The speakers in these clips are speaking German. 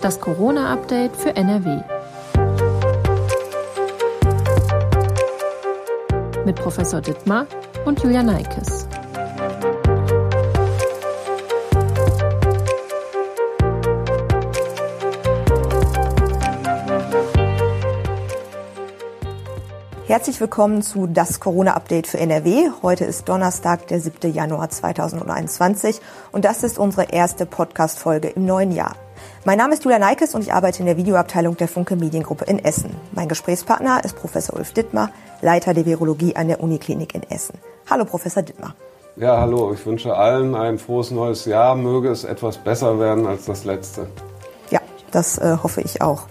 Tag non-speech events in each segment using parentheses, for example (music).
Das Corona-Update für NRW. Mit Professor Dittmar und Julia Neikes. Herzlich willkommen zu das Corona-Update für NRW. Heute ist Donnerstag, der 7. Januar 2021 und das ist unsere erste Podcast-Folge im neuen Jahr. Mein Name ist Julia Neikes und ich arbeite in der Videoabteilung der Funke Mediengruppe in Essen. Mein Gesprächspartner ist Professor Ulf Dittmar, Leiter der Virologie an der Uniklinik in Essen. Hallo, Professor Dittmar. Ja, hallo. Ich wünsche allen ein frohes neues Jahr. Möge es etwas besser werden als das letzte. Ja, das äh, hoffe ich auch.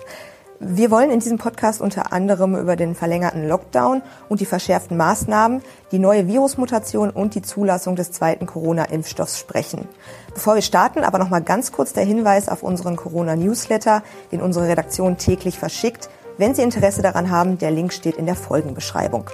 Wir wollen in diesem Podcast unter anderem über den verlängerten Lockdown und die verschärften Maßnahmen, die neue Virusmutation und die Zulassung des zweiten Corona-Impfstoffs sprechen. Bevor wir starten, aber noch mal ganz kurz der Hinweis auf unseren Corona-Newsletter, den unsere Redaktion täglich verschickt. Wenn Sie Interesse daran haben, der Link steht in der Folgenbeschreibung.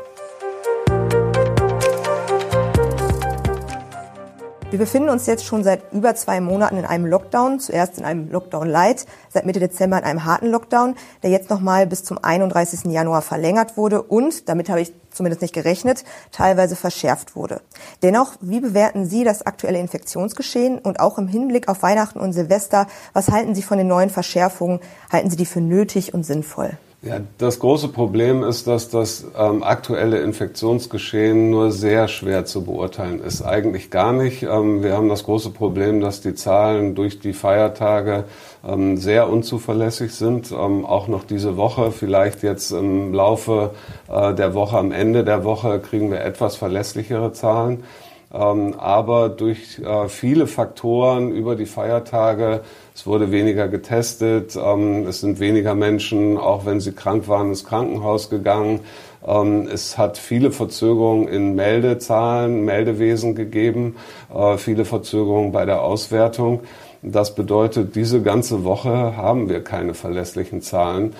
Wir befinden uns jetzt schon seit über zwei Monaten in einem Lockdown. Zuerst in einem Lockdown Light, seit Mitte Dezember in einem harten Lockdown, der jetzt nochmal bis zum 31. Januar verlängert wurde und, damit habe ich zumindest nicht gerechnet, teilweise verschärft wurde. Dennoch, wie bewerten Sie das aktuelle Infektionsgeschehen und auch im Hinblick auf Weihnachten und Silvester, was halten Sie von den neuen Verschärfungen? Halten Sie die für nötig und sinnvoll? Ja, das große Problem ist, dass das ähm, aktuelle Infektionsgeschehen nur sehr schwer zu beurteilen ist. Eigentlich gar nicht. Ähm, wir haben das große Problem, dass die Zahlen durch die Feiertage ähm, sehr unzuverlässig sind. Ähm, auch noch diese Woche, vielleicht jetzt im Laufe äh, der Woche, am Ende der Woche kriegen wir etwas verlässlichere Zahlen. Ähm, aber durch äh, viele Faktoren über die Feiertage, es wurde weniger getestet, ähm, es sind weniger Menschen, auch wenn sie krank waren, ins Krankenhaus gegangen. Ähm, es hat viele Verzögerungen in Meldezahlen, Meldewesen gegeben, äh, viele Verzögerungen bei der Auswertung. Das bedeutet, diese ganze Woche haben wir keine verlässlichen Zahlen.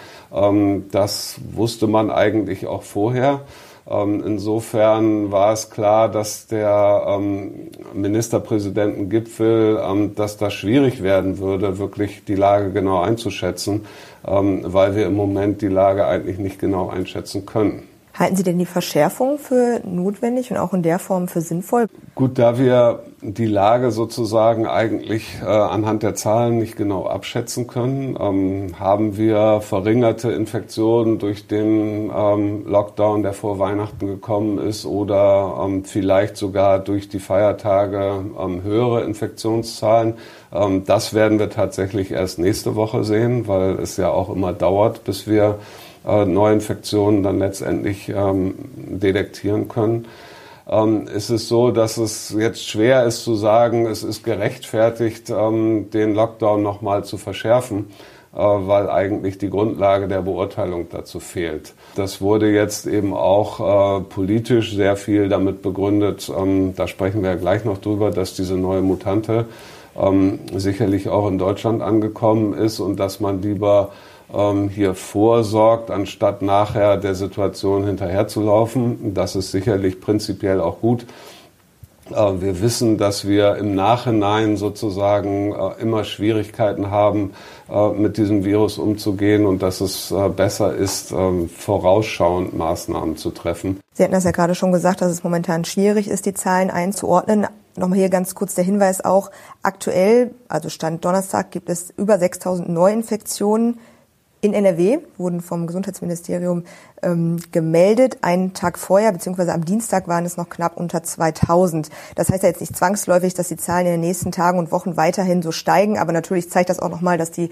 Das wusste man eigentlich auch vorher. Ähm, insofern war es klar, dass der ähm, Ministerpräsidentengipfel, ähm, dass das schwierig werden würde, wirklich die Lage genau einzuschätzen, weil wir im Moment die Lage eigentlich nicht genau einschätzen können. Halten Sie denn die Verschärfung für notwendig und auch in der Form für sinnvoll? Gut, da wir die Lage sozusagen eigentlich äh, anhand der Zahlen nicht genau abschätzen können, ähm, haben wir verringerte Infektionen durch den ähm, Lockdown, der vor Weihnachten gekommen ist, oder ähm, vielleicht sogar durch die Feiertage ähm, höhere Infektionszahlen. Ähm, das werden wir tatsächlich erst nächste Woche sehen, weil es ja auch immer dauert, bis wir äh, Neuinfektionen dann letztendlich ähm, detektieren können. Ähm, ist es so, dass es jetzt schwer ist zu sagen, es ist gerechtfertigt, ähm, den Lockdown nochmal zu verschärfen, äh, weil eigentlich die Grundlage der Beurteilung dazu fehlt. Das wurde jetzt eben auch äh, politisch sehr viel damit begründet, ähm, da sprechen wir ja gleich noch drüber, dass diese neue Mutante ähm, sicherlich auch in Deutschland angekommen ist und dass man lieber ähm, hier vorsorgt, anstatt nachher der Situation hinterherzulaufen. Das ist sicherlich prinzipiell auch gut. Äh, wir wissen, dass wir im Nachhinein sozusagen äh, immer Schwierigkeiten haben, äh, mit diesem Virus umzugehen und dass es besser ist, ähm, vorausschauend Maßnahmen zu treffen. Sie hatten das ja gerade schon gesagt, dass es momentan schwierig ist, die Zahlen einzuordnen. Nochmal hier ganz kurz der Hinweis auch. Aktuell, also Stand Donnerstag, gibt es über 6000 Neuinfektionen in NRW wurden vom Gesundheitsministerium ähm, gemeldet. Einen Tag vorher, beziehungsweise am Dienstag waren es noch knapp unter 2000. Das heißt ja jetzt nicht zwangsläufig, dass die Zahlen in den nächsten Tagen und Wochen weiterhin so steigen, aber natürlich zeigt das auch nochmal, dass die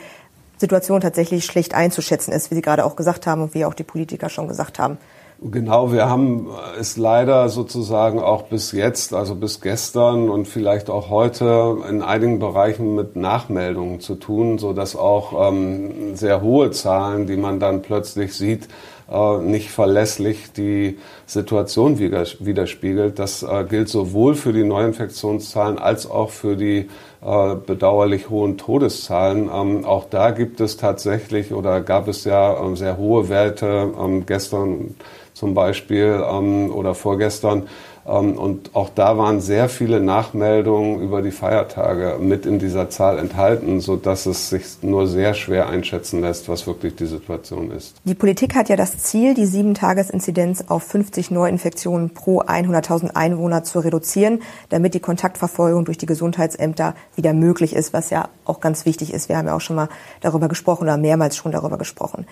Situation tatsächlich schlecht einzuschätzen ist, wie Sie gerade auch gesagt haben und wie auch die Politiker schon gesagt haben. Genau, wir haben es leider sozusagen auch bis jetzt, also bis gestern und vielleicht auch heute in einigen Bereichen mit Nachmeldungen zu tun, so dass auch ähm, sehr hohe Zahlen, die man dann plötzlich sieht, äh, nicht verlässlich die Situation widerspiegelt. Das äh, gilt sowohl für die Neuinfektionszahlen als auch für die äh, bedauerlich hohen Todeszahlen. Ähm, auch da gibt es tatsächlich oder gab es ja sehr hohe Werte gestern zum Beispiel ähm, oder vorgestern, Ähm, und auch da waren sehr viele Nachmeldungen über die Feiertage mit in dieser Zahl enthalten, sodass es sich nur sehr schwer einschätzen lässt, was wirklich die Situation ist. Die Politik hat ja das Ziel, die Sieben-Tages-Inzidenz auf 50 Neuinfektionen pro 100.000 Einwohner zu reduzieren, damit die Kontaktverfolgung durch die Gesundheitsämter wieder möglich ist, was ja auch ganz wichtig ist. Wir haben ja auch schon mal darüber gesprochen oder mehrmals schon darüber gesprochen.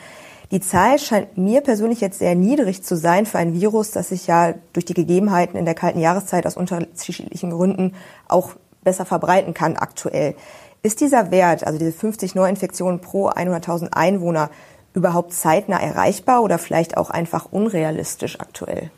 Die Zahl scheint mir persönlich jetzt sehr niedrig zu sein für ein Virus, das sich ja durch die Gegebenheiten in der kalten Jahreszeit aus unterschiedlichen Gründen auch besser verbreiten kann aktuell. Ist dieser Wert, also diese 50 Neuinfektionen pro 100.000 Einwohner, überhaupt zeitnah erreichbar oder vielleicht auch einfach unrealistisch aktuell?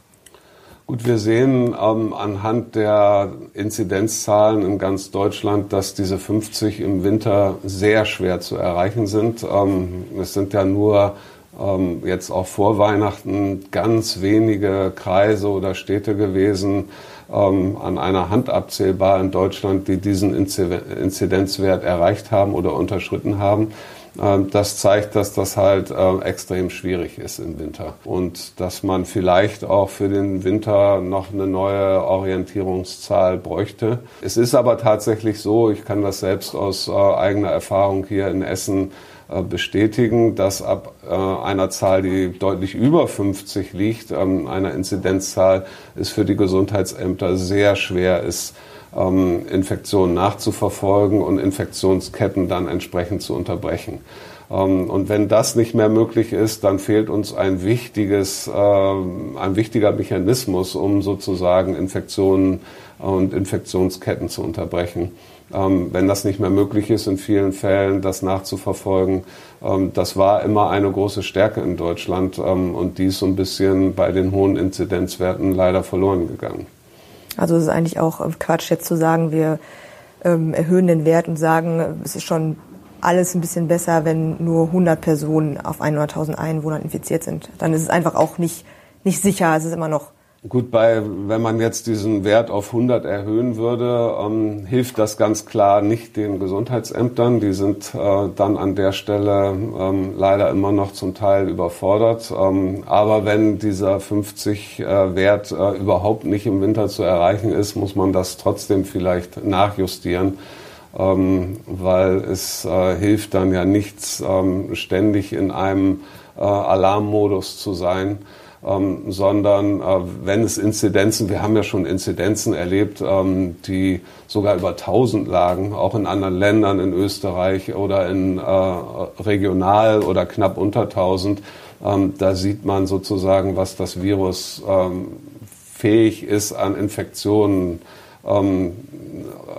Gut, wir sehen ähm, anhand der Inzidenzzahlen in ganz Deutschland, dass diese 50 im Winter sehr schwer zu erreichen sind. Ähm, es sind ja nur ähm, jetzt auch vor Weihnachten ganz wenige Kreise oder Städte gewesen, ähm, an einer Hand abzählbar in Deutschland, die diesen Inzidenzwert erreicht haben oder unterschritten haben. Ähm, das zeigt, dass das halt äh, extrem schwierig ist im Winter und dass man vielleicht auch für den Winter noch eine neue Orientierungszahl bräuchte. Es ist aber tatsächlich so, ich kann das selbst aus äh, eigener Erfahrung hier in Essen bestätigen, dass ab äh, einer Zahl, die deutlich über 50 liegt, ähm, einer Inzidenzzahl, es für die Gesundheitsämter sehr schwer ist, ähm, Infektionen nachzuverfolgen und Infektionsketten dann entsprechend zu unterbrechen. Ähm, und wenn das nicht mehr möglich ist, dann fehlt uns ein wichtiges, ein wichtiger Mechanismus, um sozusagen Infektionen und Infektionsketten zu unterbrechen. Ähm, wenn das nicht mehr möglich ist, in vielen Fällen das nachzuverfolgen. Ähm, das war immer eine große Stärke in Deutschland ähm, und die ist so ein bisschen bei den hohen Inzidenzwerten leider verloren gegangen. Also es ist eigentlich auch Quatsch jetzt zu sagen, wir erhöhen den Wert und sagen, es ist schon alles ein bisschen besser, wenn nur 100 Personen auf 100.000 Einwohner infiziert sind. Dann ist es einfach auch nicht, nicht sicher. Es ist immer noch Gut, bei, wenn man jetzt diesen Wert auf 100 erhöhen würde, ähm, hilft das ganz klar nicht den Gesundheitsämtern. Die sind äh, dann an der Stelle ähm, leider immer noch zum Teil überfordert. Ähm, aber wenn dieser 50 äh, äh, überhaupt nicht im Winter zu erreichen ist, muss man das trotzdem vielleicht nachjustieren. Ähm, weil es äh, hilft dann ja nichts, ähm, ständig in einem äh, Alarmmodus zu sein ähm, sondern äh, wenn es Inzidenzen, wir haben ja schon Inzidenzen erlebt, ähm, die sogar über 1000 lagen, auch in anderen Ländern, in Österreich oder in äh, regional oder knapp unter 1000, ähm, da sieht man sozusagen, was das Virus ähm, fähig ist an Infektionen ähm,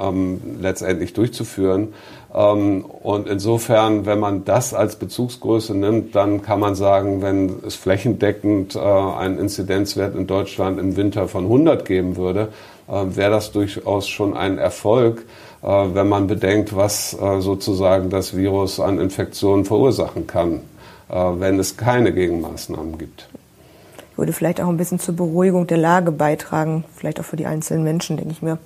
ähm, letztendlich durchzuführen. Ähm, und insofern, wenn man das als Bezugsgröße nimmt, dann kann man sagen, wenn es flächendeckend äh, einen Inzidenzwert in Deutschland im Winter von 100 geben würde, äh, wäre das durchaus schon ein Erfolg, äh, wenn man bedenkt, was sozusagen das Virus an Infektionen verursachen kann, wenn es keine Gegenmaßnahmen gibt würde vielleicht auch ein bisschen zur Beruhigung der Lage beitragen, vielleicht auch für die einzelnen Menschen, denke ich mir.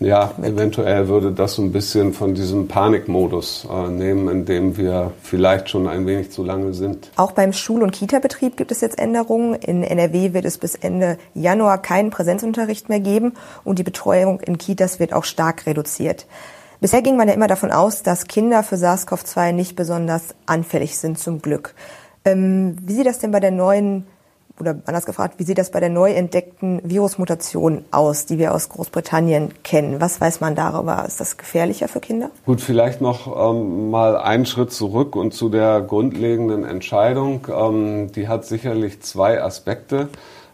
Ja, eventuell würde das so ein bisschen von diesem Panikmodus äh, nehmen, in dem wir vielleicht schon ein wenig zu lange sind. Auch beim Schul- und Kita-Betrieb gibt es jetzt Änderungen. In NRW wird es bis Ende Januar keinen Präsenzunterricht mehr geben und die Betreuung in Kitas wird auch stark reduziert. Bisher ging man ja immer davon aus, dass Kinder für SARS-CoV-2 nicht besonders anfällig sind, zum Glück. Ähm, wie sieht das denn bei der neuen oder anders gefragt, wie sieht das bei der neu entdeckten Virusmutation aus, die wir aus Großbritannien kennen? Was weiß man darüber? Ist das gefährlicher für Kinder? Gut, vielleicht noch ähm, mal einen Schritt zurück und zu der grundlegenden Entscheidung. Ähm, die hat sicherlich zwei Aspekte.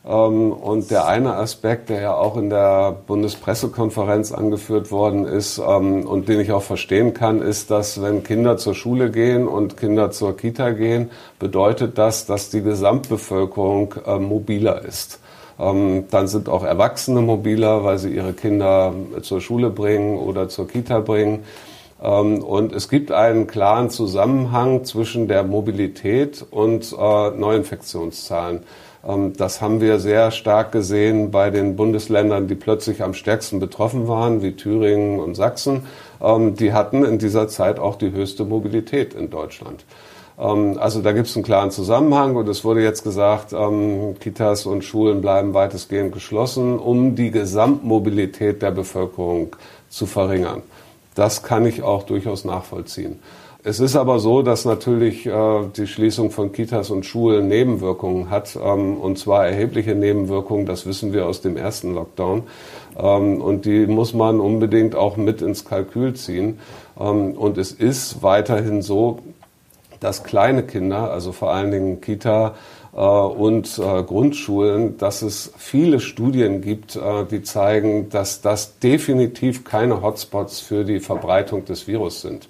Ähm, und der eine Aspekt, der ja auch in der Bundespressekonferenz angeführt worden ist ähm, und den ich auch verstehen kann, ist, dass wenn Kinder zur Schule gehen und Kinder zur Kita gehen, bedeutet das, dass die Gesamtbevölkerung äh, mobiler ist. Ähm, dann sind auch Erwachsene mobiler, weil sie ihre Kinder zur Schule bringen oder zur Kita bringen. Und es gibt einen klaren Zusammenhang zwischen der Mobilität und äh, Neuinfektionszahlen. Ähm, das haben wir sehr stark gesehen bei den Bundesländern, die plötzlich am stärksten betroffen waren, wie Thüringen und Sachsen. Ähm, die hatten in dieser Zeit auch die höchste Mobilität in Deutschland. Ähm, also da gibt es einen klaren Zusammenhang und es wurde jetzt gesagt, Kitas und Schulen bleiben weitestgehend geschlossen, um die Gesamtmobilität der Bevölkerung zu verringern. Das kann ich auch durchaus nachvollziehen. Es ist aber so, dass natürlich äh, die Schließung von Kitas und Schulen Nebenwirkungen hat, ähm, und zwar erhebliche Nebenwirkungen, das wissen wir aus dem ersten Lockdown. Ähm, und die muss man unbedingt auch mit ins Kalkül ziehen. Ähm, und es ist weiterhin so, dass kleine Kinder, also vor allen Dingen Kita, äh, und äh, Grundschulen, dass es viele Studien gibt, äh, die zeigen, dass das definitiv keine Hotspots für die Verbreitung des Virus sind.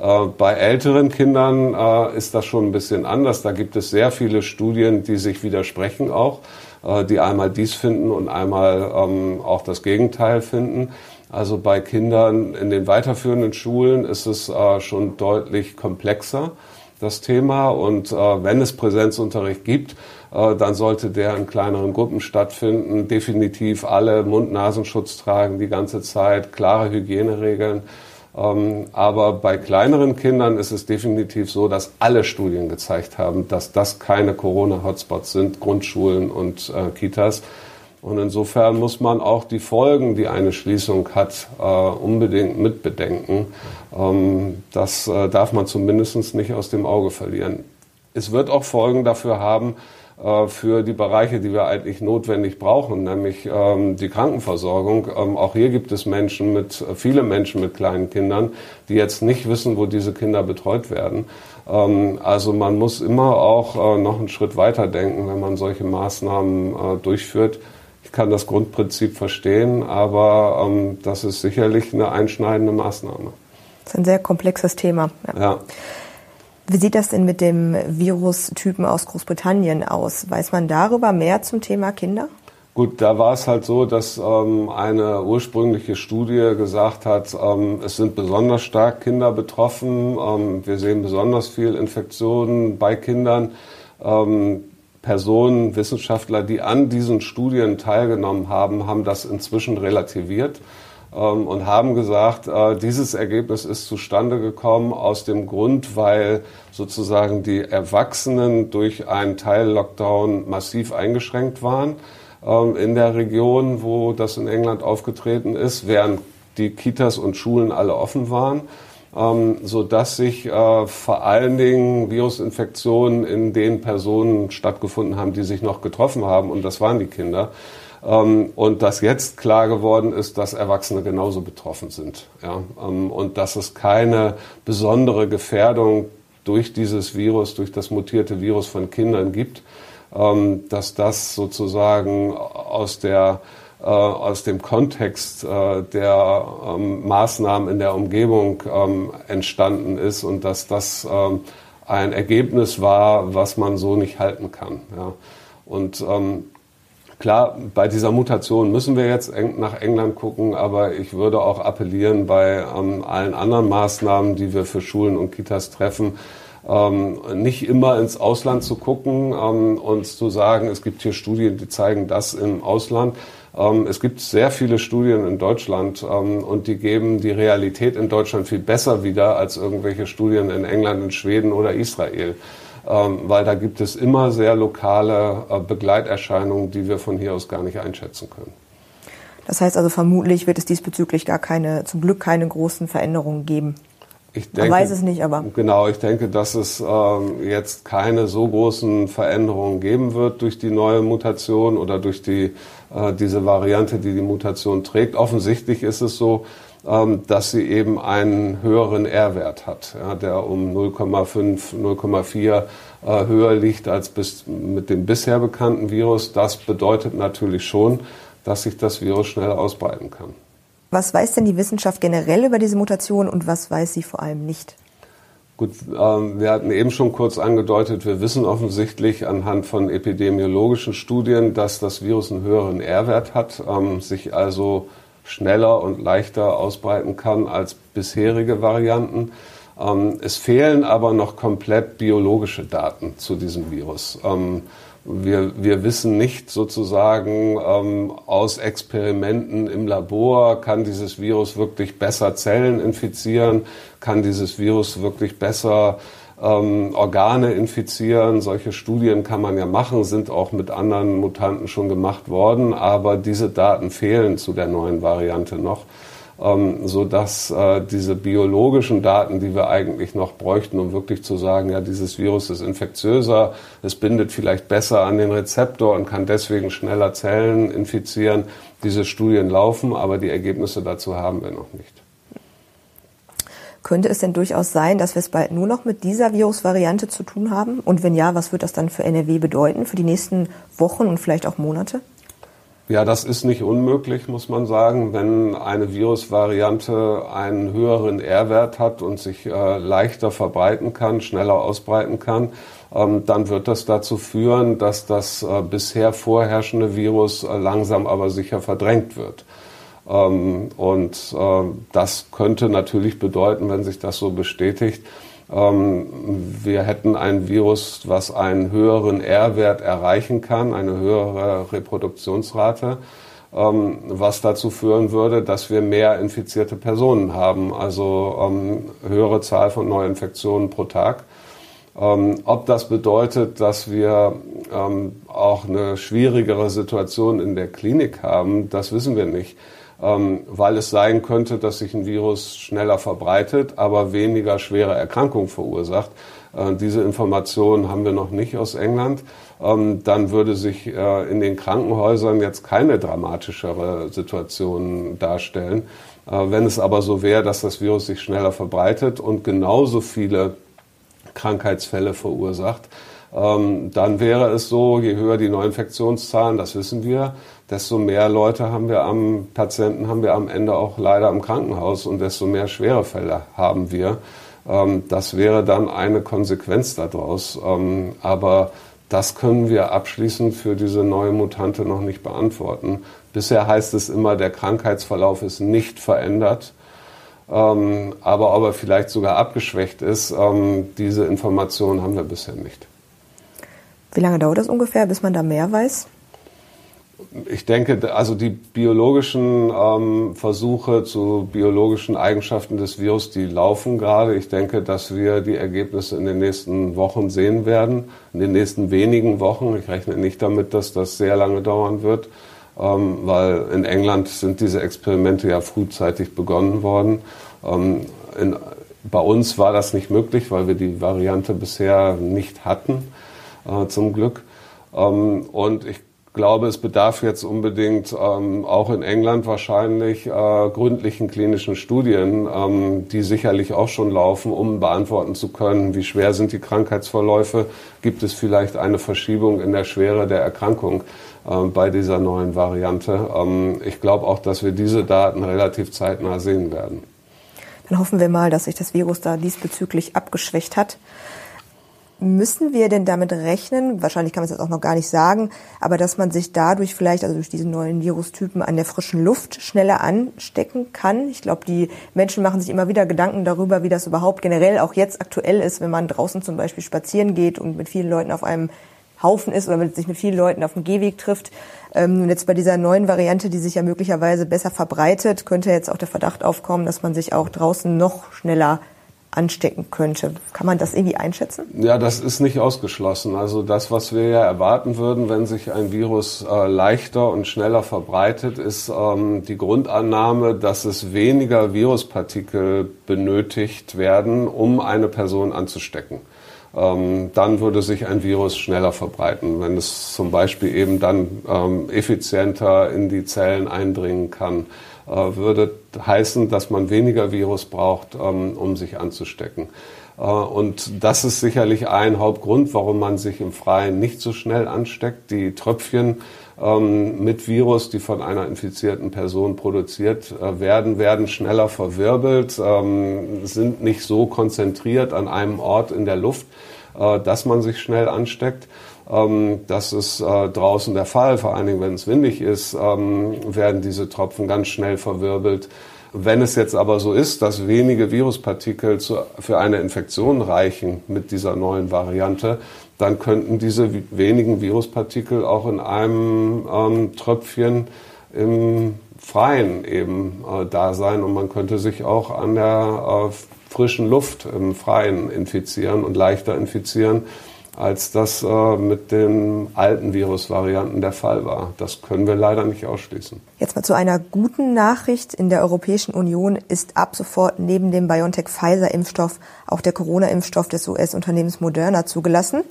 Äh, bei älteren Kindern äh, ist das schon ein bisschen anders. Da gibt es sehr viele Studien, die sich widersprechen auch, äh, die einmal dies finden und einmal ähm, auch das Gegenteil finden. Also bei Kindern in den weiterführenden Schulen ist es schon deutlich komplexer, das Thema. Und wenn es Präsenzunterricht gibt, dann sollte der in kleineren Gruppen stattfinden. Definitiv alle Mund-Nasenschutz tragen die ganze Zeit, klare Hygieneregeln. Ähm, aber bei kleineren Kindern ist es definitiv so, dass alle Studien gezeigt haben, dass das keine Corona-Hotspots sind, Grundschulen und äh, Kitas. Und insofern muss man auch die Folgen, die eine Schließung hat, äh, unbedingt mitbedenken. Ähm, das äh, darf man zumindest nicht aus dem Auge verlieren. Es wird auch Folgen dafür haben, für die Bereiche, die wir eigentlich notwendig brauchen, nämlich ähm, die Krankenversorgung. Ähm, auch hier gibt es Menschen mit, äh, viele Menschen mit kleinen Kindern, die jetzt nicht wissen, wo diese Kinder betreut werden. Ähm, also man muss immer auch äh, noch einen Schritt weiter denken, wenn man solche Maßnahmen äh, durchführt. Ich kann das Grundprinzip verstehen, aber das ist sicherlich eine einschneidende Maßnahme. Das ist ein sehr komplexes Thema. ja. ja. Wie sieht das denn mit dem Virustypen aus Großbritannien aus? Weiß man darüber mehr zum Thema Kinder? Gut, da war es halt so, dass ähm, eine ursprüngliche Studie gesagt hat, ähm, es sind besonders stark Kinder betroffen. Ähm, wir sehen besonders viel Infektionen bei Kindern. Ähm, Personen, Wissenschaftler, die an diesen Studien teilgenommen haben, haben das inzwischen relativiert und haben gesagt, äh, dieses Ergebnis ist zustande gekommen aus dem Grund, weil sozusagen die Erwachsenen durch einen Teil-Lockdown massiv eingeschränkt waren ähm, in der Region, wo das in England aufgetreten ist, während die Kitas und Schulen alle offen waren. Ähm, so dass sich äh, vor allen Dingen Virusinfektionen in den Personen stattgefunden haben, die sich noch getroffen haben, und das waren die Kinder. Ähm, und dass jetzt klar geworden ist, dass Erwachsene genauso betroffen sind. Ja? Ähm, und dass es keine besondere Gefährdung durch dieses Virus, durch das mutierte Virus von Kindern gibt, ähm, dass das sozusagen aus der äh, aus dem Kontext äh, der Maßnahmen in der Umgebung entstanden ist und dass das ein Ergebnis war, was man so nicht halten kann. Und Klar, bei dieser Mutation müssen wir jetzt nach England gucken, aber ich würde auch appellieren, bei ähm, allen anderen Maßnahmen, die wir für Schulen und Kitas treffen, ähm, nicht immer ins Ausland zu gucken ähm, und zu sagen, es gibt hier Studien, die zeigen das im Ausland. Ähm, es gibt sehr viele Studien in Deutschland ähm, und die geben die Realität in Deutschland viel besser wieder als irgendwelche Studien in England, in Schweden oder Israel. Ähm, weil da gibt es immer sehr lokale äh, Begleiterscheinungen, die wir von hier aus gar nicht einschätzen können. Das heißt also vermutlich wird es diesbezüglich gar keine, zum Glück keine großen Veränderungen geben. Ich denke, Man weiß es nicht, aber. Genau, ich denke, dass es ähm, jetzt keine so großen Veränderungen geben wird durch die neue Mutation oder durch die, äh, diese Variante, die die Mutation trägt. Offensichtlich ist es so, dass sie eben einen höheren R-Wert hat, ja, der um 0,5, 0,4 äh, höher liegt als bis, mit dem bisher bekannten Virus. Das bedeutet natürlich schon, dass sich das Virus schneller ausbreiten kann. Was weiß denn die Wissenschaft generell über diese Mutation und was weiß sie vor allem nicht? Gut, ähm, wir hatten eben schon kurz angedeutet, wir wissen offensichtlich anhand von epidemiologischen Studien, dass das Virus einen höheren R-Wert hat, ähm, sich also schneller und leichter ausbreiten kann als bisherige Varianten. Ähm, es fehlen aber noch komplett biologische Daten zu diesem Virus. Ähm, wir, wir wissen nicht sozusagen ähm, aus Experimenten im Labor, kann dieses Virus wirklich besser Zellen infizieren, kann dieses Virus wirklich besser ähm, Organe infizieren. Solche Studien kann man ja machen, sind auch mit anderen Mutanten schon gemacht worden, aber diese Daten fehlen zu der neuen Variante noch. Ähm, so dass äh, diese biologischen Daten, die wir eigentlich noch bräuchten, um wirklich zu sagen, ja, dieses Virus ist infektiöser, es bindet vielleicht besser an den Rezeptor und kann deswegen schneller Zellen infizieren. Diese Studien laufen, aber die Ergebnisse dazu haben wir noch nicht. Könnte es denn durchaus sein, dass wir es bald nur noch mit dieser Virusvariante zu tun haben? Und wenn ja, was wird das dann für NRW bedeuten für die nächsten Wochen und vielleicht auch Monate? Ja, das ist nicht unmöglich, muss man sagen. Wenn eine Virusvariante einen höheren R-Wert hat und sich äh, leichter verbreiten kann, schneller ausbreiten kann, ähm, dann wird das dazu führen, dass das äh, bisher vorherrschende Virus äh, langsam aber sicher verdrängt wird. Ähm, und äh, das könnte natürlich bedeuten, wenn sich das so bestätigt, ähm, wir hätten ein Virus, was einen höheren R-Wert erreichen kann, eine höhere Reproduktionsrate, ähm, was dazu führen würde, dass wir mehr infizierte Personen haben, also höhere Zahl von Neuinfektionen pro Tag. ob das bedeutet, dass wir auch eine schwierigere Situation in der Klinik haben, das wissen wir nicht ähm, weil es sein könnte, dass sich ein Virus schneller verbreitet, aber weniger schwere Erkrankungen verursacht. Äh, diese Informationen haben wir noch nicht aus England. Ähm, dann würde sich äh, in den Krankenhäusern jetzt keine dramatischere Situation darstellen. Äh, wenn es aber so wäre, dass das Virus sich schneller verbreitet und genauso viele Krankheitsfälle verursacht, ähm, dann wäre es so, je höher die Neuinfektionszahlen, das wissen wir, desto mehr Leute haben wir am Patienten haben wir am Ende auch leider im Krankenhaus und desto mehr schwere Fälle haben wir. Ähm, das wäre dann eine Konsequenz daraus. Ähm, aber das können wir abschließend für diese neue Mutante noch nicht beantworten. Bisher heißt es immer, der Krankheitsverlauf ist nicht verändert. Ähm, aber ob er vielleicht sogar abgeschwächt ist, ähm, diese Informationen haben wir bisher nicht. Wie lange dauert das ungefähr, bis man da mehr weiß? Ich denke, also die biologischen ähm, Versuche zu biologischen Eigenschaften des Virus, die laufen gerade. Ich denke, dass wir die Ergebnisse in den nächsten Wochen sehen werden, in den nächsten wenigen Wochen. Ich rechne nicht damit, dass das sehr lange dauern wird, ähm, weil in England sind diese Experimente ja frühzeitig begonnen worden. Ähm, in, bei uns war das nicht möglich, weil wir die Variante bisher nicht hatten äh, zum Glück. Ähm, und ich glaube, es bedarf jetzt unbedingt ähm, auch in England wahrscheinlich äh, gründlichen klinischen Studien, ähm, die sicherlich auch schon laufen, um beantworten zu können, wie schwer sind die Krankheitsverläufe, gibt es vielleicht eine Verschiebung in der Schwere der Erkrankung äh, bei dieser neuen Variante. Ähm, ich glaube auch, dass wir diese Daten relativ zeitnah sehen werden. Dann hoffen wir mal, dass sich das Virus da diesbezüglich abgeschwächt hat. Müssen wir denn damit rechnen, wahrscheinlich kann man es jetzt auch noch gar nicht sagen, aber dass man sich dadurch vielleicht, also durch diese neuen Virustypen an der frischen Luft schneller anstecken kann? Ich glaube, die Menschen machen sich immer wieder Gedanken darüber, wie das überhaupt generell auch jetzt aktuell ist, wenn man draußen zum Beispiel spazieren geht und mit vielen Leuten auf einem Haufen ist oder sich mit vielen Leuten auf dem Gehweg trifft. Ähm, und jetzt bei dieser neuen Variante, die sich ja möglicherweise besser verbreitet, könnte jetzt auch der Verdacht aufkommen, dass man sich auch draußen noch schneller anstecken könnte. Kann man das irgendwie einschätzen? Ja, das ist nicht ausgeschlossen. Also das, was wir ja erwarten würden, wenn sich ein Virus äh, leichter und schneller verbreitet, ist ähm, die Grundannahme, dass es weniger Viruspartikel benötigt werden, um eine Person anzustecken. Ähm, dann würde sich ein Virus schneller verbreiten, wenn es zum Beispiel eben dann ähm, effizienter in die Zellen eindringen kann. Äh, würde heißen, dass man weniger Virus braucht, ähm, um sich anzustecken. Äh, und das ist sicherlich ein Hauptgrund, warum man sich im Freien nicht so schnell ansteckt. Die Tröpfchen ähm, mit Virus, die von einer infizierten Person produziert äh, werden, werden schneller verwirbelt, ähm, sind nicht so konzentriert an einem Ort in der Luft, dass man sich schnell ansteckt. Ähm, das ist äh, draußen der Fall, vor allen Dingen, wenn es windig ist, ähm, werden diese Tropfen ganz schnell verwirbelt. Wenn es jetzt aber so ist, dass wenige Viruspartikel für eine Infektion reichen mit dieser neuen Variante, dann könnten diese wenigen Viruspartikel auch in einem ähm, Tröpfchen im Freien eben äh, da sein. Und man könnte sich auch an der äh, frischen Luft im Freien infizieren und leichter infizieren als das äh, mit den alten Virusvarianten der Fall war. Das können wir leider nicht ausschließen. Jetzt mal zu einer guten Nachricht. In der Europäischen Union ist ab sofort neben dem BioNTech-Pfizer-Impfstoff auch der Corona-Impfstoff des US-Unternehmens Moderna zugelassen.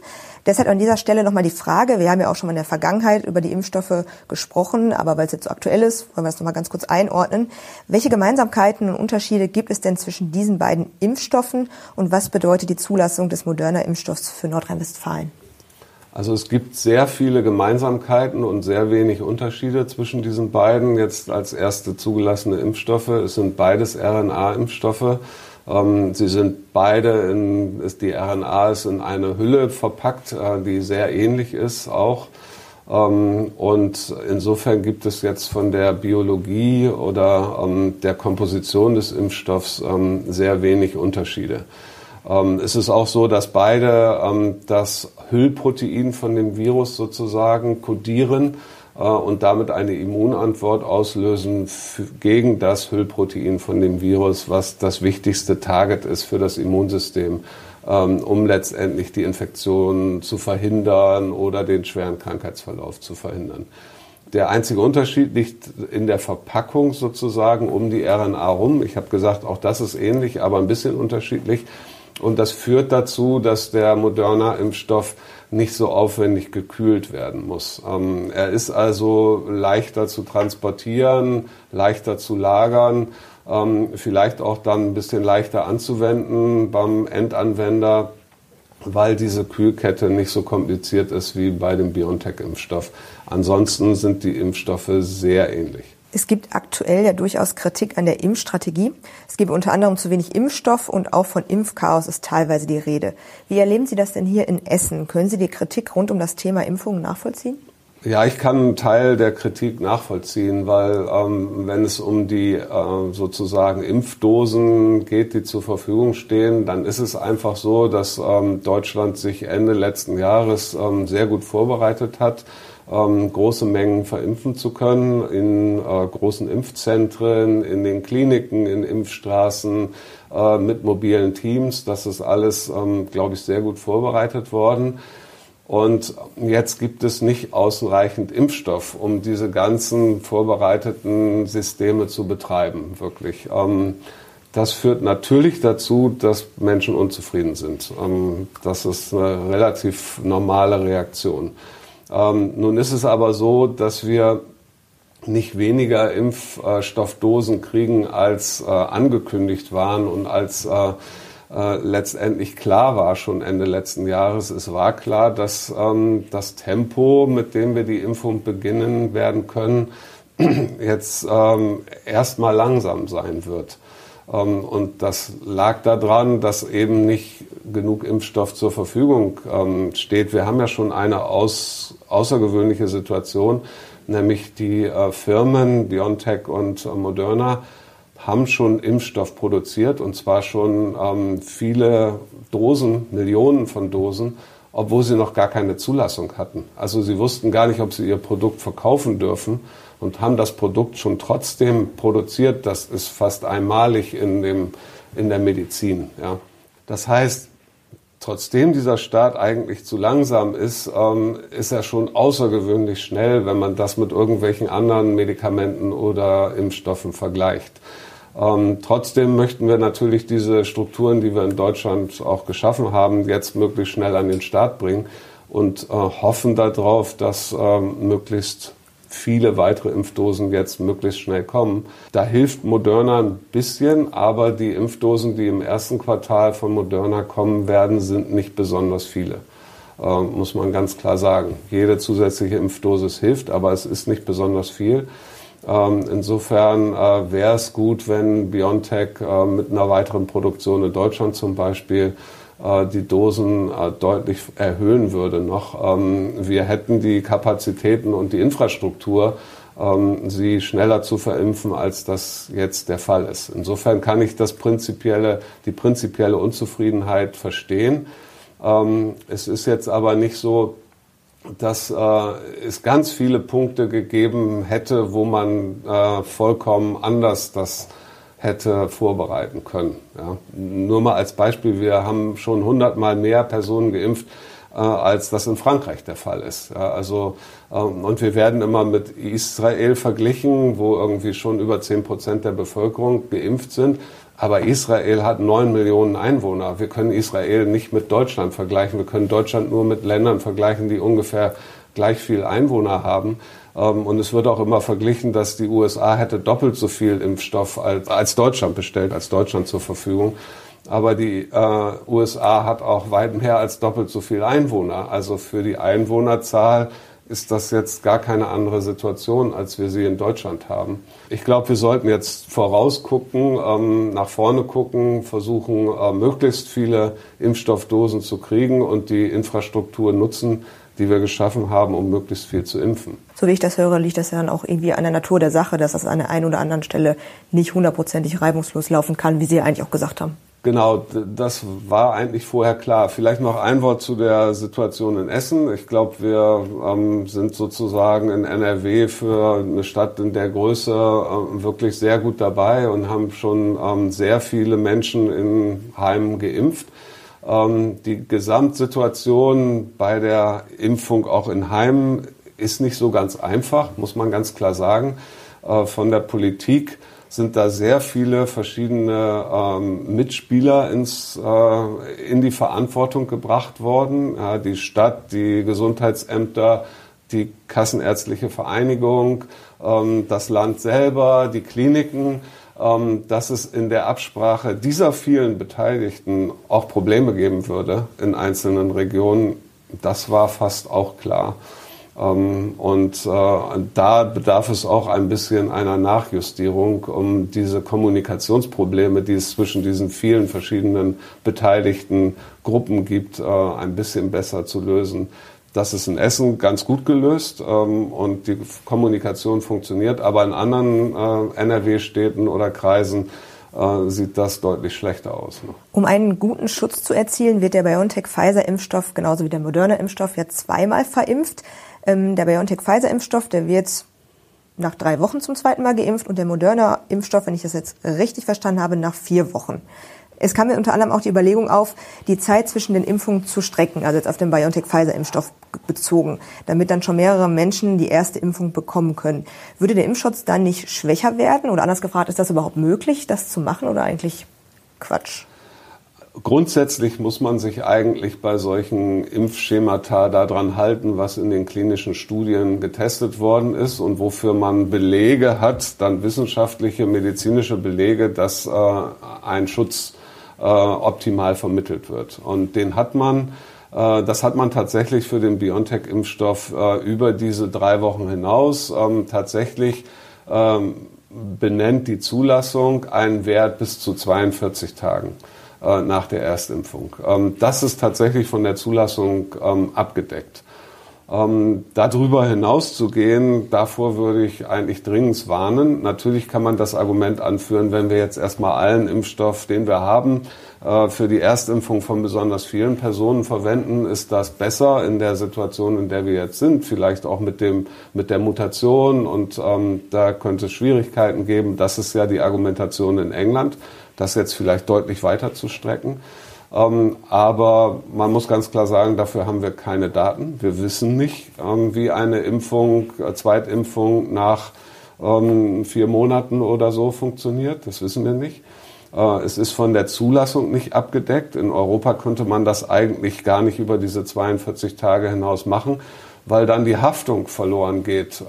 Deshalb an dieser Stelle nochmal die Frage, wir haben ja auch schon mal in der Vergangenheit über die Impfstoffe gesprochen, aber weil es jetzt so aktuell ist, wollen wir das nochmal ganz kurz einordnen. Welche Gemeinsamkeiten und Unterschiede gibt es denn zwischen diesen beiden Impfstoffen und was bedeutet die Zulassung des Moderna-Impfstoffs für Nordrhein-Westfalen? Also es gibt sehr viele Gemeinsamkeiten und sehr wenig Unterschiede zwischen diesen beiden. Jetzt als erste zugelassene Impfstoffe. Es sind beides RNA-Impfstoffe. Ähm, sie sind beide in, ist die RNA ist in eine Hülle verpackt, äh, die sehr ähnlich ist auch. Ähm, und insofern gibt es jetzt von der Biologie oder ähm, der Komposition des Impfstoffs sehr wenig Unterschiede. Ähm, es ist auch so, dass beide ähm, das Hüllprotein von dem Virus sozusagen kodieren äh, und damit eine Immunantwort auslösen gegen das Hüllprotein von dem Virus, was das wichtigste Target ist für das Immunsystem, ähm, um letztendlich die Infektion zu verhindern oder den schweren Krankheitsverlauf zu verhindern. Der einzige Unterschied liegt in der Verpackung sozusagen um die RNA rum. Ich habe gesagt, auch das ist ähnlich, aber ein bisschen unterschiedlich. Und das führt dazu, dass der Moderna-Impfstoff nicht so aufwendig gekühlt werden muss. Ähm, er ist also leichter zu transportieren, leichter zu lagern, ähm, vielleicht auch dann ein bisschen leichter anzuwenden beim Endanwender, weil diese Kühlkette nicht so kompliziert ist wie bei dem BioNTech-Impfstoff. Ansonsten sind die Impfstoffe sehr ähnlich. Es gibt aktuell ja durchaus Kritik an der Impfstrategie. Es gibt unter anderem zu wenig Impfstoff und auch von Impfchaos ist teilweise die Rede. Wie erleben Sie das denn hier in Essen? Können Sie die Kritik rund um das Thema Impfungen nachvollziehen? Ja, ich kann einen Teil der Kritik nachvollziehen, weil ähm, wenn es um die äh, sozusagen Impfdosen geht, die zur Verfügung stehen, dann ist es einfach so, dass ähm, Deutschland sich Ende letzten Jahres ähm, sehr gut vorbereitet hat ähm, große Mengen verimpfen zu können in äh, großen Impfzentren, in den Kliniken, in Impfstraßen, äh, mit mobilen Teams. Das ist alles, ähm, glaube ich, sehr gut vorbereitet worden. Und jetzt gibt es nicht ausreichend Impfstoff, um diese ganzen vorbereiteten Systeme zu betreiben, wirklich. Ähm, das führt natürlich dazu, dass Menschen unzufrieden sind. Ähm, das ist eine relativ normale Reaktion. Ähm, nun ist es aber so, dass wir nicht weniger Impfstoffdosen kriegen, als äh, angekündigt waren und als äh, äh, letztendlich klar war schon Ende letzten Jahres. Es war klar, dass ähm, das Tempo, mit dem wir die Impfung beginnen werden können, (clears throat) jetzt ähm, erstmal langsam sein wird. Ähm, und das lag daran, dass eben nicht genug Impfstoff zur Verfügung ähm, steht. Wir haben ja schon eine aus, außergewöhnliche Situation, nämlich die äh, Firmen BioNTech und äh, Moderna haben schon Impfstoff produziert und zwar schon ähm, viele Dosen, Millionen von Dosen, obwohl sie noch gar keine Zulassung hatten. Also sie wussten gar nicht, ob sie ihr Produkt verkaufen dürfen und haben das Produkt schon trotzdem produziert. Das ist fast einmalig in, dem, in der Medizin. Ja. Das heißt, trotzdem dieser Start eigentlich zu langsam ist, ähm, ist er schon außergewöhnlich schnell, wenn man das mit irgendwelchen anderen Medikamenten oder Impfstoffen vergleicht. Ähm, trotzdem möchten wir natürlich diese Strukturen, die wir in Deutschland auch geschaffen haben, jetzt möglichst schnell an den Start bringen und äh, hoffen darauf, dass ähm, möglichst viele weitere Impfdosen jetzt möglichst schnell kommen. Da hilft Moderna ein bisschen, aber die Impfdosen, die im ersten Quartal von Moderna kommen werden, sind nicht besonders viele. Äh, muss man ganz klar sagen. Jede zusätzliche Impfdosis hilft, aber es ist nicht besonders viel. Ähm, insofern äh, wäre es gut, wenn BioNTech äh, mit einer weiteren Produktion in Deutschland zum Beispiel die Dosen äh, deutlich erhöhen würde noch. Ähm, wir hätten die Kapazitäten und die Infrastruktur, ähm, sie schneller zu verimpfen, als das jetzt der Fall ist. Insofern kann ich das prinzipielle, die prinzipielle Unzufriedenheit verstehen. Ähm, es ist jetzt aber nicht so, dass äh, es ganz viele Punkte gegeben hätte, wo man äh, vollkommen anders das hätte vorbereiten können. Ja. Nur mal als Beispiel, wir haben schon hundertmal mehr Personen geimpft, äh, als das in Frankreich der Fall ist. Ja, also, ähm, und wir werden immer mit Israel verglichen, wo irgendwie schon über zehn Prozent der Bevölkerung geimpft sind. Aber Israel hat neun Millionen Einwohner. Wir können Israel nicht mit Deutschland vergleichen. Wir können Deutschland nur mit Ländern vergleichen, die ungefähr gleich viel Einwohner haben. Ähm, und es wird auch immer verglichen, dass die USA hätte doppelt so viel Impfstoff als, als Deutschland bestellt, als Deutschland zur Verfügung. Aber die äh, USA hat auch weit mehr als doppelt so viel Einwohner. Also für die Einwohnerzahl ist das jetzt gar keine andere Situation, als wir sie in Deutschland haben. Ich glaube, wir sollten jetzt vorausgucken, ähm, nach vorne gucken, versuchen, äh, möglichst viele Impfstoffdosen zu kriegen und die Infrastruktur nutzen, die wir geschaffen haben, um möglichst viel zu impfen. So wie ich das höre, liegt das ja dann auch irgendwie an der Natur der Sache, dass das an der einen oder anderen Stelle nicht hundertprozentig reibungslos laufen kann, wie Sie eigentlich auch gesagt haben. Genau, das war eigentlich vorher klar. Vielleicht noch ein Wort zu der Situation in Essen. Ich glaube, wir ähm, sind sozusagen in NRW für eine Stadt in der Größe äh, wirklich sehr gut dabei und haben schon ähm, sehr viele Menschen in Heimen geimpft. Ähm, die Gesamtsituation bei der Impfung auch in Heimen ist nicht so ganz einfach, muss man ganz klar sagen. Äh, von der Politik sind da sehr viele verschiedene ähm, Mitspieler ins, äh, in die Verantwortung gebracht worden. Die Stadt, die Gesundheitsämter, die Kassenärztliche Vereinigung, ähm, das Land selber, die Kliniken. Ähm, dass es in der Absprache dieser vielen Beteiligten auch Probleme geben würde in einzelnen Regionen, das war fast auch klar. Ähm, und äh, da bedarf es auch ein bisschen einer Nachjustierung, um diese Kommunikationsprobleme, die es zwischen diesen vielen verschiedenen beteiligten Gruppen gibt, äh, ein bisschen besser zu lösen. Das ist in Essen ganz gut gelöst ähm, und die Kommunikation funktioniert, aber in anderen äh, NRW-Städten oder Kreisen sieht das deutlich schlechter aus. Um einen guten Schutz zu erzielen, wird der BioNTech-Pfizer-Impfstoff genauso wie der Moderna-Impfstoff ja zweimal verimpft. Ähm, der BioNTech-Pfizer-Impfstoff, der wird nach drei Wochen zum zweiten Mal geimpft und der Moderna-Impfstoff, wenn ich das jetzt richtig verstanden habe, nach vier Wochen. Es kam mir unter anderem auch die Überlegung auf, die Zeit zwischen den Impfungen zu strecken, also jetzt auf den BioNTech-Pfizer-Impfstoff bezogen, damit dann schon mehrere Menschen die erste Impfung bekommen können. Würde der Impfschutz dann nicht schwächer werden? Oder anders gefragt, ist das überhaupt möglich, das zu machen oder eigentlich Quatsch? Grundsätzlich muss man sich eigentlich bei solchen Impfschemata daran halten, was in den klinischen Studien getestet worden ist und wofür man Belege hat, dann wissenschaftliche, medizinische Belege, dass äh, ein Schutz äh, optimal vermittelt wird. Und den hat man, äh, das hat man tatsächlich für den BioNTech-Impfstoff äh, über diese drei Wochen hinaus ähm, tatsächlich ähm, benennt die Zulassung einen Wert bis zu 42 Tagen. Äh, nach der Erstimpfung. Ähm, das ist tatsächlich von der Zulassung ähm, abgedeckt. Ähm, darüber hinaus zu gehen, davor würde ich eigentlich dringend warnen. Natürlich kann man das Argument anführen, wenn wir jetzt erstmal allen Impfstoff, den wir haben, äh, für die Erstimpfung von besonders vielen Personen verwenden, ist das besser in der Situation, in der wir jetzt sind. Vielleicht auch mit dem, mit der Mutation und ähm, da könnte es Schwierigkeiten geben. Das ist ja die Argumentation in England das jetzt vielleicht deutlich weiter zu strecken. Ähm, aber man muss ganz klar sagen, dafür haben wir keine Daten. Wir wissen nicht, ähm, wie eine Impfung, äh, Zweitimpfung nach ähm, vier Monaten oder so funktioniert. Das wissen wir nicht. Äh, es ist von der Zulassung nicht abgedeckt. In Europa könnte man das eigentlich gar nicht über diese 42 Tage hinaus machen, weil dann die Haftung verloren geht,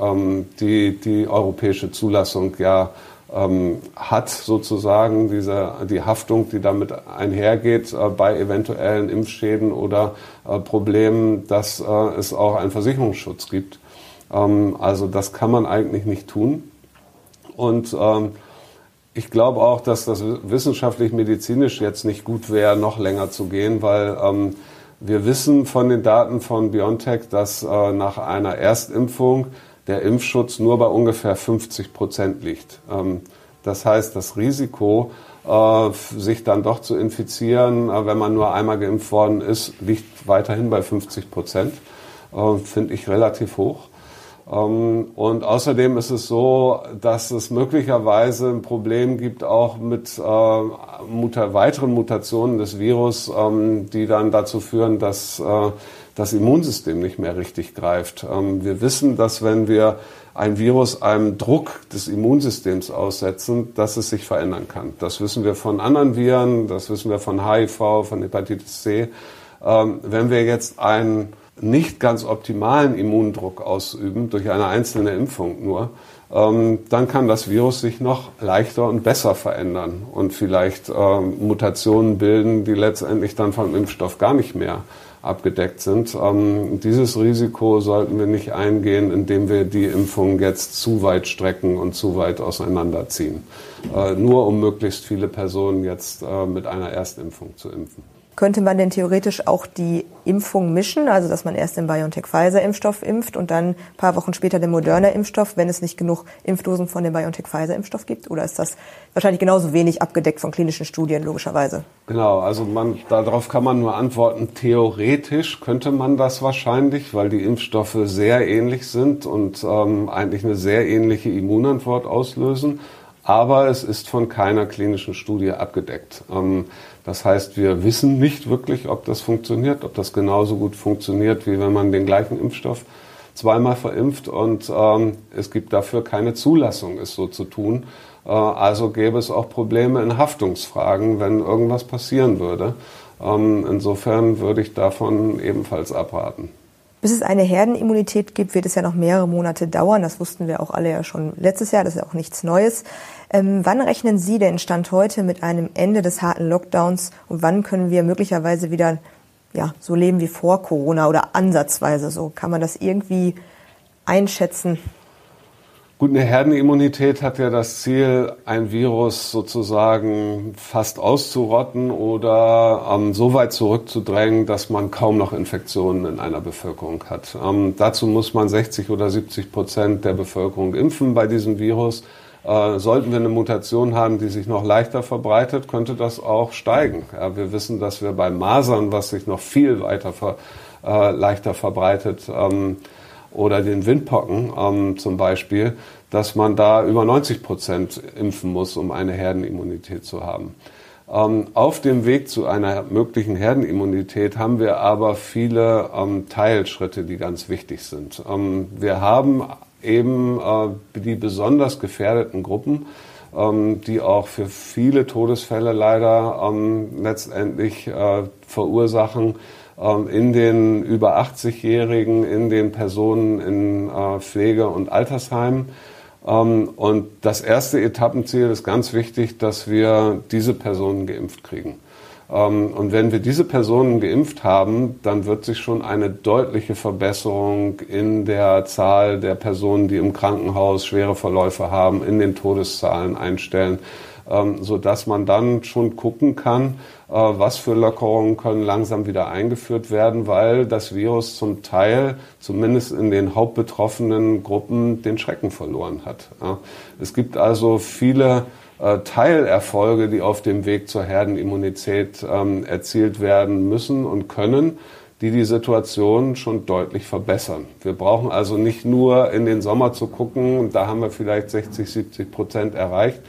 die die europäische Zulassung ja ähm, hat sozusagen diese, die Haftung, die damit einhergeht äh, bei eventuellen Impfschäden oder äh, Problemen, dass äh, es auch einen Versicherungsschutz gibt. Ähm, also das kann man eigentlich nicht tun. Und ähm, ich glaube auch, dass das wissenschaftlich-medizinisch jetzt nicht gut wäre, noch länger zu gehen, weil ähm, wir wissen von den Daten von BioNTech, dass äh, nach einer Erstimpfung der Impfschutz nur bei ungefähr 50 Prozent liegt. Ähm, das heißt, das Risiko, äh, sich dann doch zu infizieren, äh, wenn man nur einmal geimpft worden ist, liegt weiterhin bei 50 Prozent. äh, finde ich relativ hoch. Ähm, und außerdem ist es so, dass es möglicherweise ein Problem gibt auch mit weiteren Mutationen des Virus, ähm, die dann dazu führen, dass das Immunsystem nicht mehr richtig greift. Ähm, wir wissen, dass wenn wir ein Virus einem Druck des Immunsystems aussetzen, dass es sich verändern kann. Das wissen wir von anderen Viren, das wissen wir von HIV, von Hepatitis C. Ähm, wenn wir jetzt einen nicht ganz optimalen Immundruck ausüben, durch eine einzelne Impfung nur, ähm, dann kann das Virus sich noch leichter und besser verändern und vielleicht Mutationen bilden, die letztendlich dann vom Impfstoff gar nicht mehr abgedeckt sind. Ähm, dieses Risiko sollten wir nicht eingehen, indem wir die Impfung jetzt zu weit strecken und zu weit auseinanderziehen. Äh, nur um möglichst viele Personen jetzt äh, mit einer Erstimpfung zu impfen. Könnte man denn theoretisch auch die Impfung mischen, also dass man erst den BioNTech-Pfizer-Impfstoff impft und dann ein paar Wochen später den Moderna-Impfstoff, wenn es nicht genug Impfdosen von dem BioNTech-Pfizer-Impfstoff gibt? Oder ist das wahrscheinlich genauso wenig abgedeckt von klinischen Studien, logischerweise? Genau, also man, darauf kann man nur antworten, theoretisch könnte man das wahrscheinlich, weil die Impfstoffe sehr ähnlich sind und ähm, eigentlich eine sehr ähnliche Immunantwort auslösen aber es ist von keiner klinischen Studie abgedeckt. Das heißt, wir wissen nicht wirklich, ob das funktioniert, ob das genauso gut funktioniert, wie wenn man den gleichen Impfstoff zweimal verimpft und ähm, es gibt dafür keine Zulassung, es so zu tun. Äh, also gäbe es auch Probleme in Haftungsfragen, wenn irgendwas passieren würde. Ähm, insofern würde ich davon ebenfalls abraten. Bis es eine Herdenimmunität gibt, wird es ja noch mehrere Monate dauern. Das wussten wir auch alle ja schon letztes Jahr. Das ist ja auch nichts Neues. Ähm, wann rechnen Sie denn Stand heute mit einem Ende des harten Lockdowns und wann können wir möglicherweise wieder ja, so leben wie vor Corona oder ansatzweise so? Kann man das irgendwie einschätzen? Gut, eine Herdenimmunität hat ja das Ziel, ein Virus sozusagen fast auszurotten oder ähm, so weit zurückzudrängen, dass man kaum noch Infektionen in einer Bevölkerung hat. Ähm, dazu muss man 60 oder 70 Prozent der Bevölkerung impfen bei diesem Virus. Äh, sollten wir eine Mutation haben, die sich noch leichter verbreitet, könnte das auch steigen. Ja, wir wissen, dass wir bei Masern, was sich noch viel weiter ver, äh, leichter verbreitet, ähm, oder den Windpocken ähm, zum Beispiel, dass man da über 90 Prozent impfen muss, um eine Herdenimmunität zu haben. Ähm, auf dem Weg zu einer möglichen Herdenimmunität haben wir aber viele ähm, Teilschritte, die ganz wichtig sind. Ähm, wir haben eben äh, die besonders gefährdeten Gruppen, die auch für viele Todesfälle leider letztendlich äh, verursachen, in den über 80-Jährigen, in den Personen in äh, Pflege- und Altersheimen. Ähm, und das erste Etappenziel ist ganz wichtig, dass wir diese Personen geimpft kriegen. Ähm, und wenn wir diese Personen geimpft haben, dann wird sich schon eine deutliche Verbesserung in der Zahl der Personen, die im Krankenhaus schwere Verläufe haben, in den Todeszahlen einstellen. Ähm, so dass man dann schon gucken kann, was für Lockerungen können langsam wieder eingeführt werden, weil das Virus zum Teil, zumindest in den hauptbetroffenen Gruppen, den Schrecken verloren hat. Es gibt also viele äh, Teilerfolge, die auf dem Weg zur Herdenimmunität ähm, erzielt werden müssen und können die die Situation schon deutlich verbessern. Wir brauchen also nicht nur in den Sommer zu gucken, da haben wir vielleicht 60, 70 Prozent erreicht,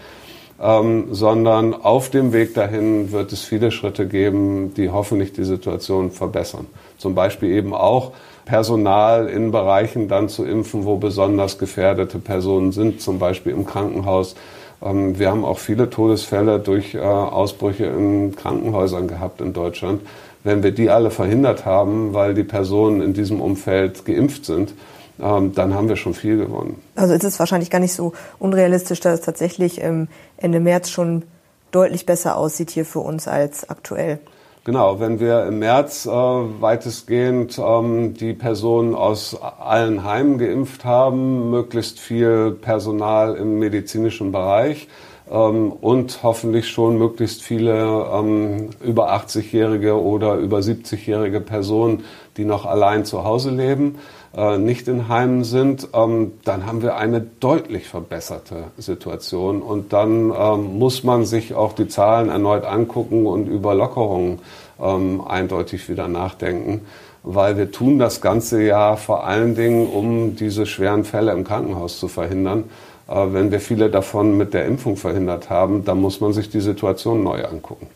ähm, sondern auf dem Weg dahin wird es viele Schritte geben, die hoffentlich die Situation verbessern. Zum Beispiel eben auch Personal in Bereichen dann zu impfen, wo besonders gefährdete Personen sind, zum Beispiel im Krankenhaus. Ähm, wir haben auch viele Todesfälle durch äh, Ausbrüche in Krankenhäusern gehabt in Deutschland. Wenn wir die alle verhindert haben, weil die Personen in diesem Umfeld geimpft sind, ähm, dann haben wir schon viel gewonnen. Also ist es wahrscheinlich gar nicht so unrealistisch, dass es tatsächlich Ende März schon deutlich besser aussieht hier für uns als aktuell. Genau, wenn wir im März äh, weitestgehend ähm, die Personen aus allen Heimen geimpft haben, möglichst viel Personal im medizinischen Bereich ähm, und hoffentlich schon möglichst viele ähm, über 80-jährige oder über 70-jährige Personen, die noch allein zu Hause leben, äh, nicht in Heimen sind, ähm, dann haben wir eine deutlich verbesserte Situation. Und dann ähm, muss man sich auch die Zahlen erneut angucken und über Lockerungen ähm, eindeutig wieder nachdenken. weil wir tun das ganze Jahr vor allen Dingen, um diese schweren Fälle im Krankenhaus zu verhindern. Wenn wir viele davon mit der Impfung verhindert haben, dann muss man sich die Situation neu angucken.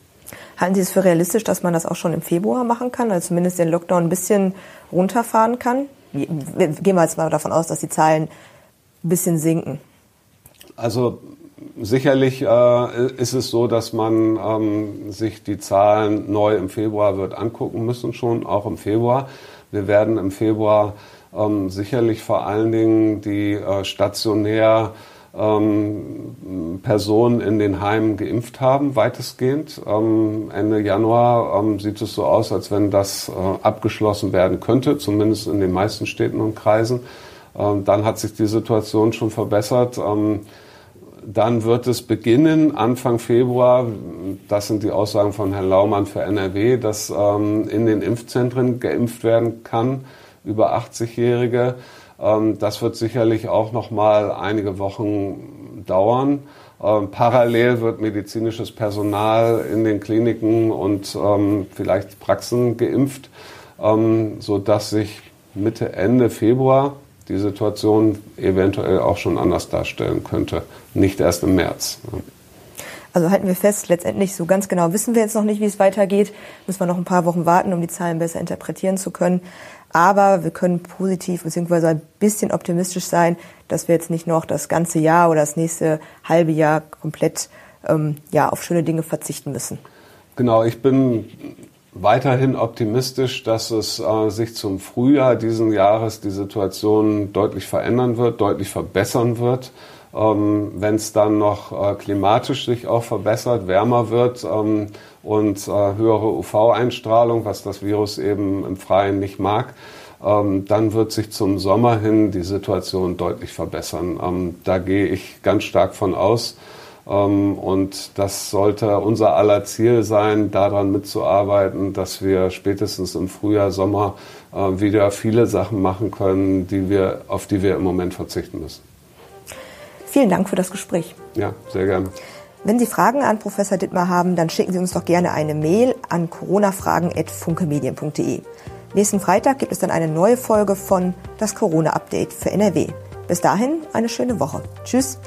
Halten Sie es für realistisch, dass man das auch schon im Februar machen kann, also zumindest den Lockdown ein bisschen runterfahren kann? Gehen wir jetzt mal davon aus, dass die Zahlen ein bisschen sinken. Also sicherlich äh, ist es so, dass man ähm, sich die Zahlen neu im Februar wird angucken müssen, schon auch im Februar. Wir werden im Februar ähm, sicherlich vor allen Dingen die äh, stationär ähm, Personen in den Heimen geimpft haben, weitestgehend. Ähm, Ende Januar ähm, sieht es so aus, als wenn das äh, abgeschlossen werden könnte, zumindest in den meisten Städten und Kreisen. Ähm, dann hat sich die Situation schon verbessert. Ähm, dann wird es beginnen, Anfang Februar, das sind die Aussagen von Herrn Laumann für NRW, dass ähm, in den Impfzentren geimpft werden kann über 80-Jährige. Ähm, das wird sicherlich auch noch mal einige Wochen dauern. Ähm, parallel wird medizinisches Personal in den Kliniken und ähm, vielleicht Praxen geimpft, ähm, so dass sich Mitte Ende Februar die Situation eventuell auch schon anders darstellen könnte, nicht erst im März. Also halten wir fest, letztendlich so ganz genau wissen wir jetzt noch nicht, wie es weitergeht. Müssen wir noch ein paar Wochen warten, um die Zahlen besser interpretieren zu können. Aber wir können positiv bzw. ein bisschen optimistisch sein, dass wir jetzt nicht noch das ganze Jahr oder das nächste halbe Jahr komplett ähm, ja, auf schöne Dinge verzichten müssen. Genau, ich bin weiterhin optimistisch, dass es äh, sich zum Frühjahr diesen Jahres die Situation deutlich verändern wird, deutlich verbessern wird. Ähm, Wenn es dann noch äh, klimatisch sich auch verbessert, wärmer wird ähm, und äh, höhere UV-Einstrahlung, was das Virus eben im Freien nicht mag, ähm, dann wird sich zum Sommer hin die Situation deutlich verbessern. Ähm, da gehe ich ganz stark von aus. Ähm, und das sollte unser aller Ziel sein, daran mitzuarbeiten, dass wir spätestens im Frühjahr, Sommer äh, wieder viele Sachen machen können, die wir, auf die wir im Moment verzichten müssen. Vielen Dank für das Gespräch. Ja, sehr gerne. Wenn Sie Fragen an Professor Dittmar haben, dann schicken Sie uns doch gerne eine Mail an coronafragen.funkemedien.de. Nächsten Freitag gibt es dann eine neue Folge von Das Corona-Update für NRW. Bis dahin eine schöne Woche. Tschüss.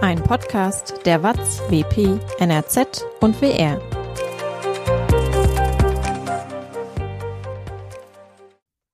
Ein Podcast der WAZ, WP, NRZ und WR.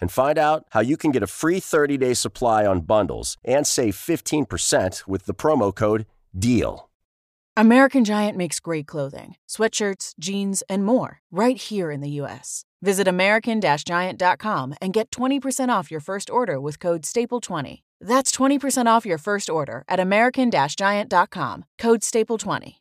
and find out how you can get a free 30-day supply on bundles and save 15% with the promo code DEAL. American Giant makes great clothing, sweatshirts, jeans, and more right here in the US. Visit american-giant.com and get 20% off your first order with code STAPLE20. That's 20% off your first order at American Giant.com, code STAPLE20.